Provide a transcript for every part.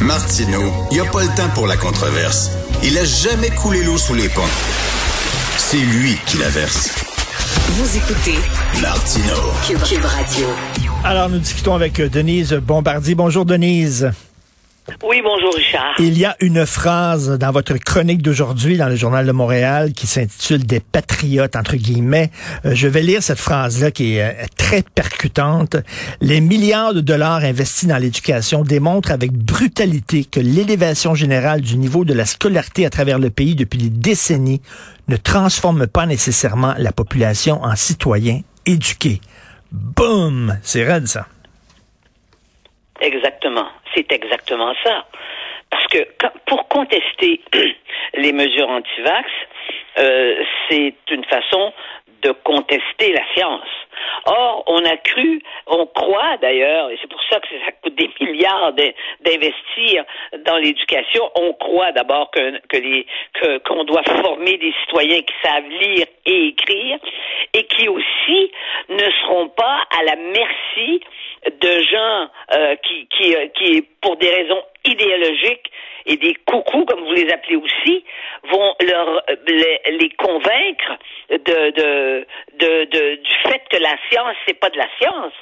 Martineau, il n'y a pas le temps pour la controverse. Il a jamais coulé l'eau sous les ponts. C'est lui qui la verse. Vous écoutez Martineau. Cube, Cube Radio. Alors, nous discutons avec Denise Bombardier. Bonjour, Denise. Oui, bonjour Richard. Il y a une phrase dans votre chronique d'aujourd'hui dans le Journal de Montréal qui s'intitule Des patriotes, entre guillemets. Euh, je vais lire cette phrase-là qui est euh, très percutante. Les milliards de dollars investis dans l'éducation démontrent avec brutalité que l'élévation générale du niveau de la scolarité à travers le pays depuis des décennies ne transforme pas nécessairement la population en citoyens éduqués. Boum! C'est raide, ça. Exactement. C'est ça. Parce que pour contester les mesures anti-vax, euh, c'est une façon de contester la science. Or, on a cru, on croit d'ailleurs, et c'est pour ça que ça coûte des milliards d'investir dans l'éducation. On croit d'abord que qu'on doit former des citoyens qui savent lire et écrire et qui aussi ne seront pas à la merci de gens euh, qui qui euh, qui pour des raisons idéologiques et des coucous, comme vous les appelez aussi, vont leur les, les convaincre de, de, de, de, du fait que la science c'est pas de la science.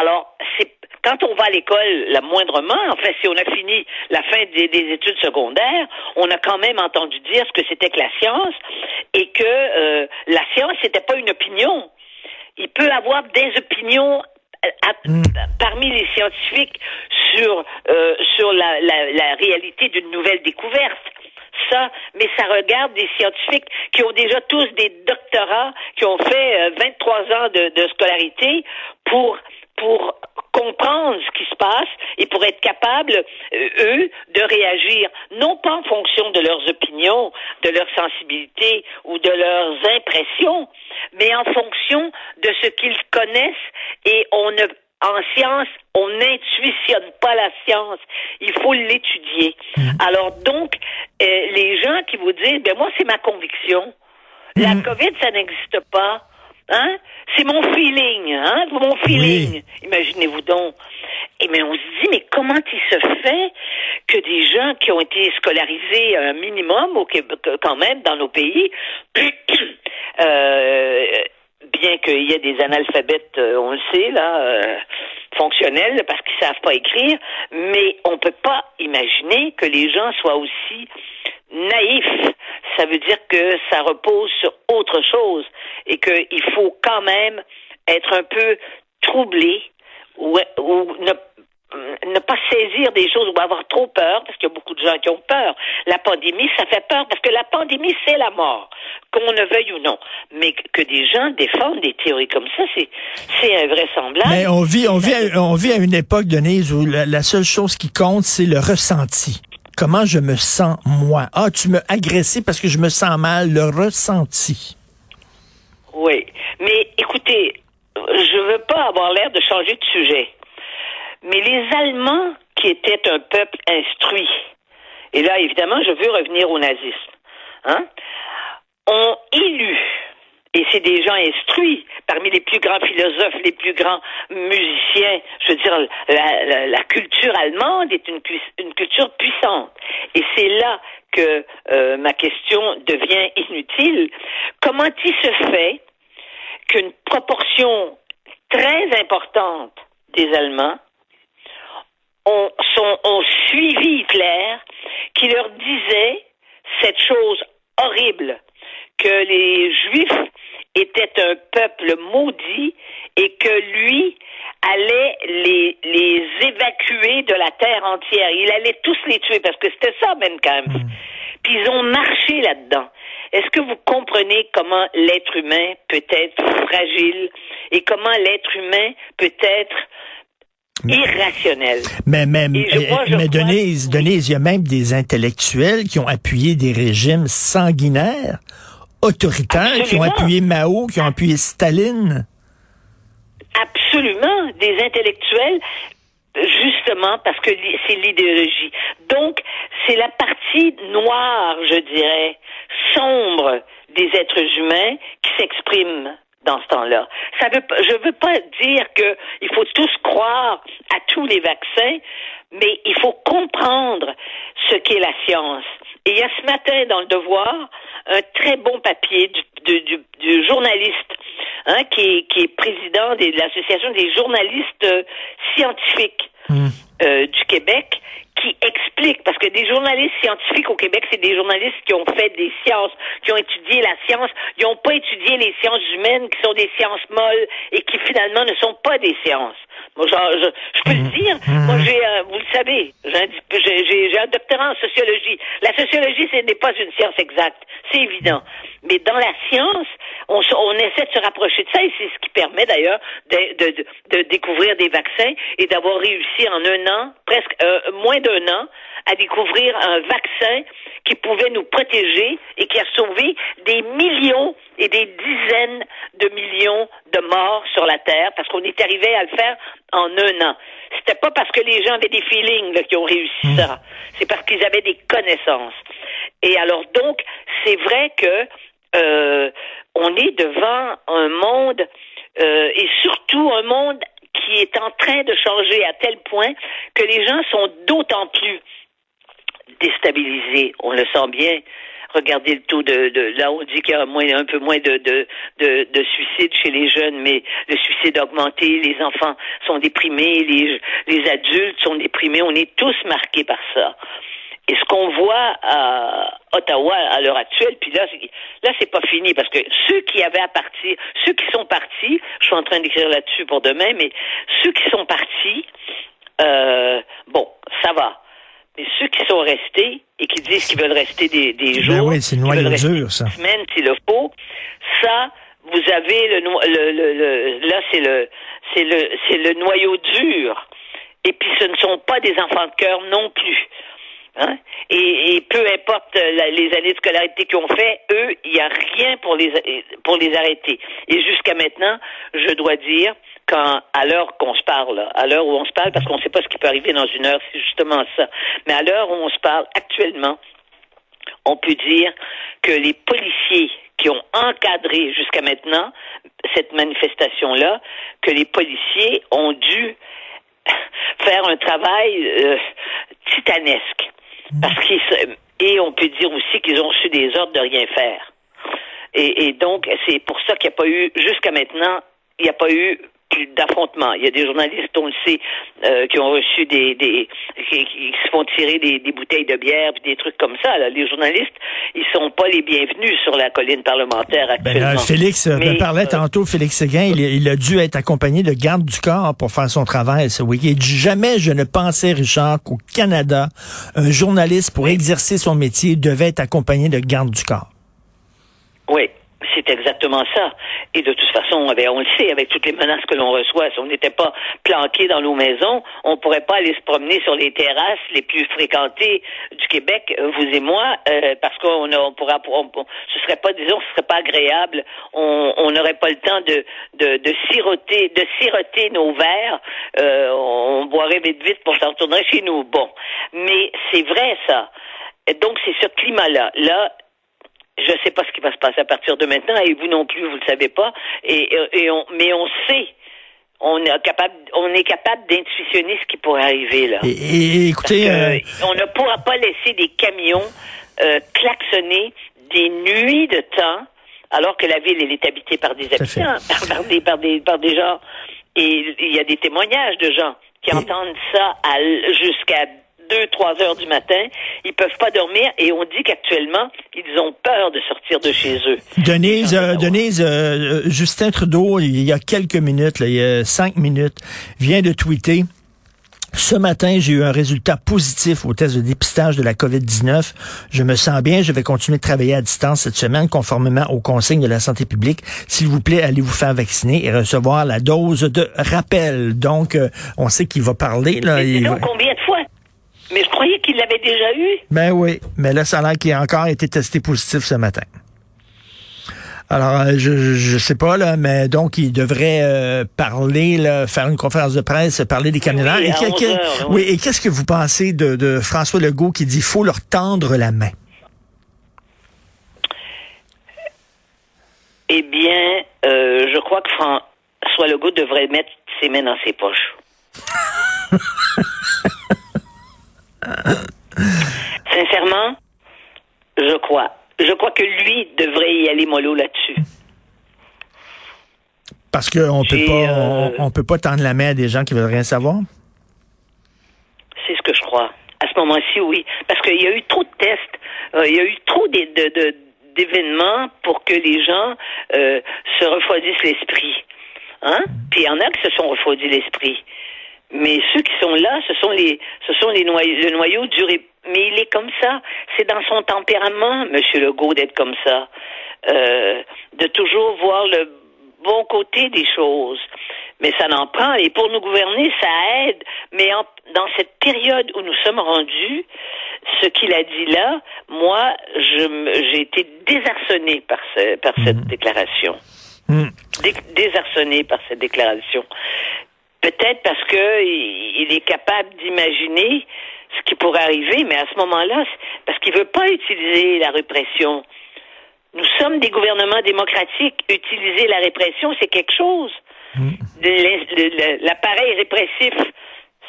Alors c'est quand on va à l'école, la moindrement, en fait, si on a fini la fin des, des, études secondaires, on a quand même entendu dire ce que c'était que la science et que euh, la science c'était pas une opinion. Il peut avoir des opinions à, mm. parmi les scientifiques sur euh, sur la, la, la réalité d'une nouvelle découverte ça, mais ça regarde des scientifiques qui ont déjà tous des doctorats, qui ont fait euh, 23 ans de, de scolarité pour pour comprendre ce qui se passe et pour être capables, euh, eux, de réagir, non pas en fonction de leurs opinions, de leur sensibilité ou de leurs impressions, mais en fonction de ce qu'ils connaissent et on ne en science, on n'intuitionne pas la science. Il faut l'étudier. Mm. Alors donc, euh, les gens qui vous disent, ben moi, c'est ma conviction. La mm. COVID, ça n'existe pas. Hein? C'est mon feeling, hein? Mon feeling. Imaginez-vous donc. Et mais on se dit, mais comment il se fait que des gens qui ont été scolarisés un minimum au Québec, quand même dans nos pays, euh, bien qu'il y ait des analphabètes, euh, on le sait, là, euh, fonctionnels, parce qu'ils savent pas écrire, mais on peut pas imaginer que les gens soient aussi naïfs. Ça veut dire que ça repose sur autre chose et qu'il faut quand même être un peu troublé ou, ou ne ne pas saisir des choses ou avoir trop peur, parce qu'il y a beaucoup de gens qui ont peur. La pandémie, ça fait peur, parce que la pandémie, c'est la mort, qu'on ne veuille ou non. Mais que des gens défendent des théories comme ça, c'est, c'est invraisemblable. Mais on vit, on vit, à, on vit à une époque, Denise, où la, la seule chose qui compte, c'est le ressenti. Comment je me sens, moi? Ah, tu me agressé parce que je me sens mal, le ressenti. Oui. Mais écoutez, je veux pas avoir l'air de changer de sujet. Mais les Allemands, qui étaient un peuple instruit, et là, évidemment, je veux revenir au nazisme, hein, ont élu, et c'est des gens instruits, parmi les plus grands philosophes, les plus grands musiciens, je veux dire, la, culture allemande est une, une culture puissante. Et c'est là que euh, ma question devient inutile. Comment il se fait qu'une proportion très importante des Allemands ont, sont, ont suivi Hitler, qui leur disait cette chose horrible, que les Juifs étaient un peuple maudit et que lui allait les, les évacuer de la terre entière. Il allait tous les tuer parce que c'était ça, Ben Kampf. Mm. Puis ils ont marché là-dedans. Est-ce que vous comprenez comment l'être humain peut être fragile et comment l'être humain peut être irrationnel. Mais, mais, mais, mais Denise, Denise, il y a même des intellectuels qui ont appuyé des régimes sanguinaires, autoritaires, Absolument. qui ont appuyé Mao, qui ont appuyé Staline. Absolument, des intellectuels justement parce que c'est l'idéologie. Donc, c'est la partie noire, je dirais, sombre des êtres humains qui s'exprime dans ce temps-là. Ça veut, je veux pas dire que il faut tous croire à tous les vaccins, mais il faut comprendre ce qu'est la science. Et il y a ce matin dans le Devoir un très bon papier du, du, du journaliste hein, qui, qui, est président de l'association des journalistes euh, scientifiques mmh. euh, du Québec explique, parce que des journalistes scientifiques au Québec, c'est des journalistes qui ont fait des sciences, qui ont étudié la science, ils n'ont pas étudié les sciences humaines, qui sont des sciences molles et qui finalement ne sont pas des sciences. Moi, genre, je, je, peux le mmh. dire. Mmh. Moi, j'ai, euh, vous le savez, j'ai un doctorat en sociologie. La sociologie, ce n'est pas une science exacte, c'est évident. Mais dans la science, on, on, essaie de se rapprocher de ça et c'est ce qui permet d'ailleurs de, de, de, de, découvrir des vaccins et d'avoir réussi en un an, presque euh, moins d'un an, à découvrir un vaccin qui pouvait nous protéger et qui a sauvé des millions et des dizaines de millions de morts sur la Terre parce qu'on est arrivé à le faire en un an. C'était pas parce que les gens avaient des feelings là, qui ont réussi mmh. ça. C'est parce qu'ils avaient des connaissances. Et alors donc, c'est vrai que euh, on est devant un monde euh, et surtout un monde qui est en train de changer à tel point que les gens sont d'autant plus déstabilisés. On le sent bien. Regardez le taux de, de là on dit qu'il y a un peu moins de, de suicides chez les jeunes, mais le suicide a augmenté, les enfants sont déprimés, les, les adultes sont déprimés, on est tous marqués par ça. Et ce qu'on voit à Ottawa à l'heure actuelle, puis là, là, c'est pas fini parce que ceux qui avaient à partir, ceux qui sont partis, je suis en train d'écrire là-dessus pour demain, mais ceux qui sont partis, euh, bon, ça va. Mais ceux qui sont restés et qui disent qu'ils veulent rester des, des ben jours, oui, c'est dur, ça. Semaine s'il le faut, ça, vous avez le, le, le, le là, c'est le, c'est le, c'est le noyau dur. Et puis, ce ne sont pas des enfants de cœur non plus. Hein? Et, peu importe les années de scolarité qu'ils ont fait, eux, il n'y a rien pour les pour les arrêter. Et jusqu'à maintenant, je dois dire, quand à l'heure qu'on se parle, à l'heure où on se parle, parce qu'on ne sait pas ce qui peut arriver dans une heure, c'est justement ça. Mais à l'heure où on se parle actuellement, on peut dire que les policiers qui ont encadré jusqu'à maintenant cette manifestation-là, que les policiers ont dû faire un travail euh, titanesque. Parce qu'ils et on peut dire aussi qu'ils ont reçu des ordres de rien faire. Et, et donc, c'est pour ça qu'il n'y a pas eu, jusqu'à maintenant, il n'y a pas eu d'affrontement. Il y a des journalistes, on le sait, euh, qui ont reçu des, des qui, qui, se font tirer des, des bouteilles de bière puis des trucs comme ça. Là. Les journalistes, ils sont pas les bienvenus sur la colline parlementaire ben, actuellement. Ben, Félix euh, me parlait euh, tantôt, Félix Séguin, il, il, a dû être accompagné de garde du corps pour faire son travail ce week-end. Jamais je ne pensais, Richard, qu'au Canada, un journaliste pour exercer son métier devait être accompagné de garde du corps. Oui, c'est exactement ça. Et de toute façon, on, le sait, avec toutes les menaces que l'on reçoit, si on n'était pas planqué dans nos maisons, on ne pourrait pas aller se promener sur les terrasses les plus fréquentées du Québec, vous et moi, euh, parce qu'on on pourra, on, ce serait pas, disons, ce serait pas agréable. On n'aurait pas le temps de, de, de siroter, de siroter nos verres. Euh, on boirait vite vite pour s'en retourner chez nous. Bon, mais c'est vrai ça. Donc c'est ce climat-là. Là, je ne sais pas ce qui va se passer à partir de maintenant, et vous non plus, vous ne le savez pas. Et, et on, mais on sait on est capable, on est capable d'intuitionner ce qui pourrait arriver là. Et, écoutez, euh, on ne pourra pas laisser des camions euh, klaxonner des nuits de temps, alors que la ville elle est habitée par des habitants, par, des, par des, par des gens. Et il y a des témoignages de gens qui entendent ça jusqu'à 2, 3 heures du matin. Ils peuvent pas dormir et on dit qu'actuellement, ils ont peur de sortir de chez eux. Denise, euh, Denise euh, Justin Trudeau, il y a quelques minutes, là, il y a cinq minutes, vient de tweeter ce matin, j'ai eu un résultat positif au test de dépistage de la COVID-19. Je me sens bien. Je vais continuer de travailler à distance cette semaine conformément aux consignes de la santé publique. S'il vous plaît, allez vous faire vacciner et recevoir la dose de rappel. Donc, euh, on sait qu'il va parler. Là, combien de croyais qu'il l'avait déjà eu? Ben oui, mais là, ça a l'air qu'il a encore été testé positif ce matin. Alors, euh, je, je sais pas, là, mais donc, il devrait euh, parler, là, faire une conférence de presse, parler des camionneurs. Oui, et, oui. et qu'est-ce que vous pensez de, de François Legault qui dit faut leur tendre la main? eh bien, euh, je crois que François Legault devrait mettre ses mains dans ses poches. Sincèrement, je crois. Je crois que lui devrait y aller mollo là-dessus. Parce qu'on peut pas, euh, on, on peut pas tendre la main à des gens qui veulent rien savoir? C'est ce que je crois. À ce moment-ci, oui. Parce qu'il y a eu trop de tests, euh, il y a eu trop d'é- de- de- d'événements pour que les gens euh, se refroidissent l'esprit. Hein? Puis il y en a qui se sont refroidis l'esprit. Mais ceux qui sont là, ce sont les, ce sont les noyaux, le noyau et- Mais il est comme ça. C'est dans son tempérament, Monsieur Legault, d'être comme ça, Euh, de toujours voir le bon côté des choses. Mais ça n'en prend. Et pour nous gouverner, ça aide. Mais en- dans cette période où nous sommes rendus, ce qu'il a dit là, moi, j'ai été désarçonné par, ce, par cette déclaration. Hmm. Dé- désarçonné par cette déclaration. Peut-être parce que il est capable d'imaginer ce qui pourrait arriver, mais à ce moment-là, parce qu'il veut pas utiliser la répression. Nous sommes des gouvernements démocratiques. Utiliser la répression, c'est quelque chose. Le- L'appareil répressif,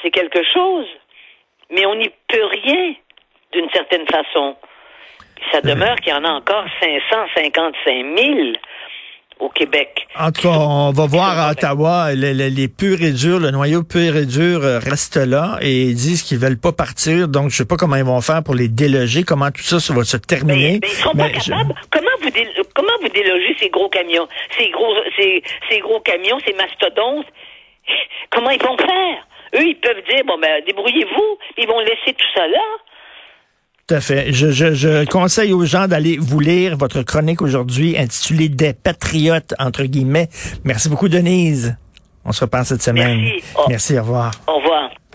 c'est quelque chose. Mais on n'y peut rien, d'une certaine façon. Ça demeure qu'il y en a encore 555 000 au Québec. En tout cas, on va voir à Ottawa, le- le- les purs et durs, le noyau pur et dur euh, reste là et ils disent qu'ils veulent pas partir. Donc, je sais pas comment ils vont faire pour les déloger, comment tout ça, ça va se Ben, terminer. ben, ils seront Mais pas je- capables. Comment vous dé- comment vous délogez ces gros camions, ces gros ces, ces gros camions, ces mastodontes? Comment ils vont faire? Eux, ils peuvent dire bon ben débrouillez-vous. Ils vont laisser tout ça là. Tout à fait. Je, je, je conseille aux gens d'aller vous lire votre chronique aujourd'hui intitulée Des patriotes, entre guillemets. Merci beaucoup, Denise. On se reprend cette semaine. Merci. Oh. Merci, au revoir. Au revoir.